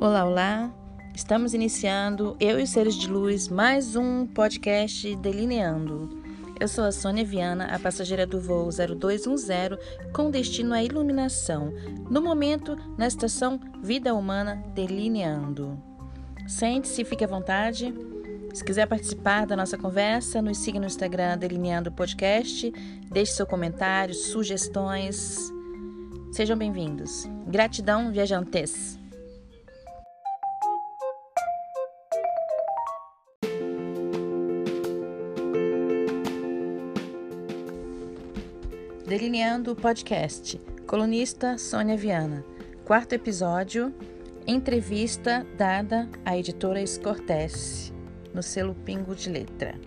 Olá, olá! Estamos iniciando, eu e os seres de luz, mais um podcast Delineando. Eu sou a Sônia Viana, a passageira do voo 0210, com destino à iluminação, no momento na estação Vida Humana Delineando. Sente-se, fique à vontade. Se quiser participar da nossa conversa, nos siga no Instagram Delineando Podcast, deixe seu comentário, sugestões. Sejam bem-vindos. Gratidão, viajantes! Delineando o podcast. Colunista Sônia Viana. Quarto episódio. Entrevista dada à editora Escortece, no selo Pingo de Letra.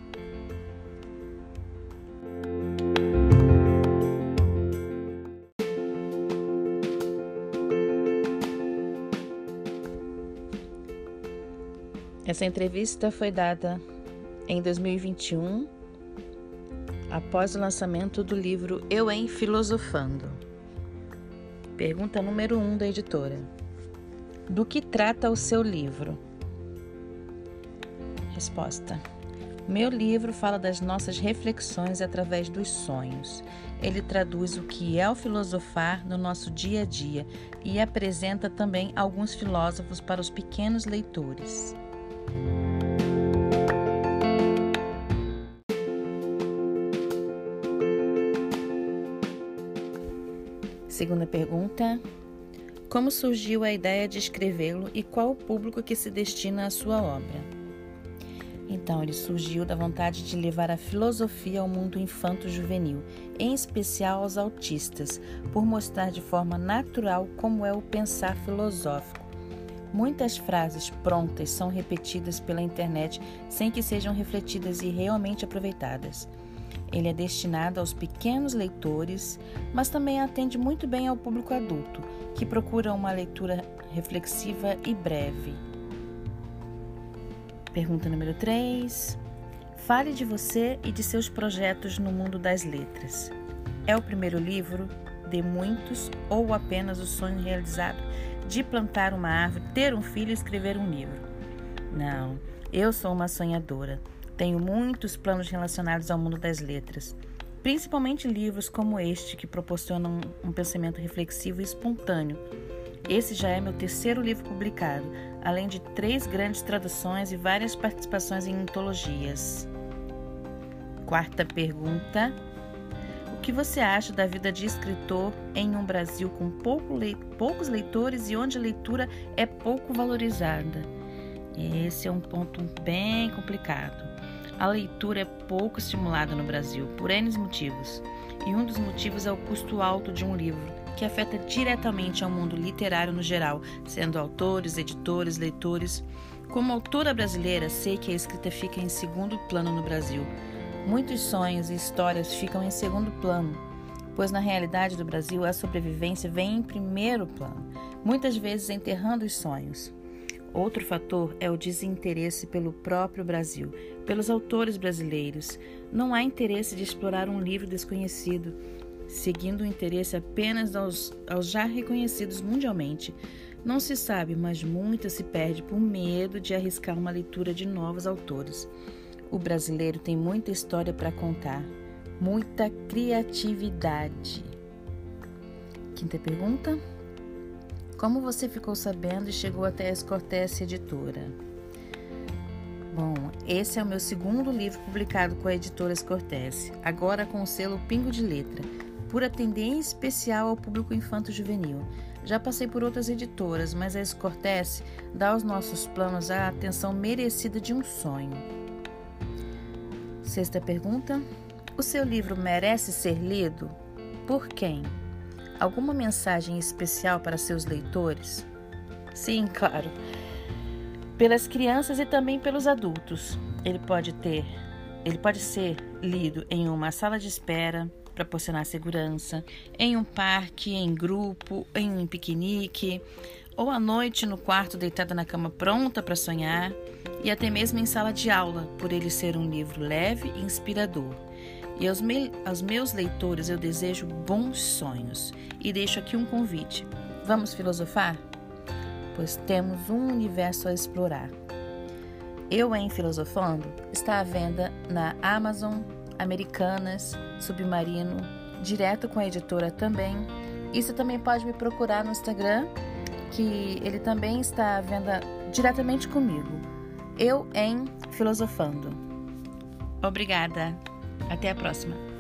Essa entrevista foi dada em 2021 após o lançamento do livro Eu em Filosofando. Pergunta número 1 um da editora: Do que trata o seu livro? Resposta: Meu livro fala das nossas reflexões através dos sonhos. Ele traduz o que é o filosofar no nosso dia a dia e apresenta também alguns filósofos para os pequenos leitores. Segunda pergunta: Como surgiu a ideia de escrevê-lo e qual o público que se destina à sua obra? Então, ele surgiu da vontade de levar a filosofia ao mundo infanto-juvenil, em especial aos autistas, por mostrar de forma natural como é o pensar filosófico. Muitas frases prontas são repetidas pela internet sem que sejam refletidas e realmente aproveitadas. Ele é destinado aos pequenos leitores, mas também atende muito bem ao público adulto, que procura uma leitura reflexiva e breve. Pergunta número 3. Fale de você e de seus projetos no mundo das letras. É o primeiro livro de muitos ou apenas o sonho realizado de plantar uma árvore, ter um filho e escrever um livro? Não, eu sou uma sonhadora. Tenho muitos planos relacionados ao mundo das letras, principalmente livros como este que proporcionam um pensamento reflexivo e espontâneo. Esse já é meu terceiro livro publicado, além de três grandes traduções e várias participações em antologias. Quarta pergunta: O que você acha da vida de escritor em um Brasil com pouco le poucos leitores e onde a leitura é pouco valorizada? Esse é um ponto bem complicado. A leitura é pouco estimulada no Brasil por N motivos, e um dos motivos é o custo alto de um livro, que afeta diretamente ao mundo literário no geral, sendo autores, editores, leitores. Como autora brasileira, sei que a escrita fica em segundo plano no Brasil. Muitos sonhos e histórias ficam em segundo plano, pois na realidade do Brasil a sobrevivência vem em primeiro plano, muitas vezes enterrando os sonhos. Outro fator é o desinteresse pelo próprio Brasil, pelos autores brasileiros. Não há interesse de explorar um livro desconhecido, seguindo o interesse apenas aos, aos já reconhecidos mundialmente. Não se sabe, mas muita se perde por medo de arriscar uma leitura de novos autores. O brasileiro tem muita história para contar, muita criatividade. Quinta pergunta. Como você ficou sabendo e chegou até a Escortece Editora? Bom, esse é o meu segundo livro publicado com a editora Escortece, agora com o selo Pingo de Letra, por atender em especial ao público infanto-juvenil. Já passei por outras editoras, mas a Escortece dá aos nossos planos a atenção merecida de um sonho. Sexta pergunta: O seu livro merece ser lido? Por quem? Alguma mensagem especial para seus leitores? Sim, claro. Pelas crianças e também pelos adultos. Ele pode ter, ele pode ser lido em uma sala de espera, proporcionar segurança, em um parque, em grupo, em um piquenique, ou à noite no quarto deitada na cama pronta para sonhar, e até mesmo em sala de aula, por ele ser um livro leve e inspirador. E aos, me aos meus leitores eu desejo bons sonhos e deixo aqui um convite. Vamos filosofar? pois temos um universo a explorar. Eu em Filosofando está à venda na Amazon, Americanas, Submarino, direto com a editora também. E você também pode me procurar no Instagram, que ele também está à venda diretamente comigo. Eu em Filosofando. Obrigada. Até a próxima.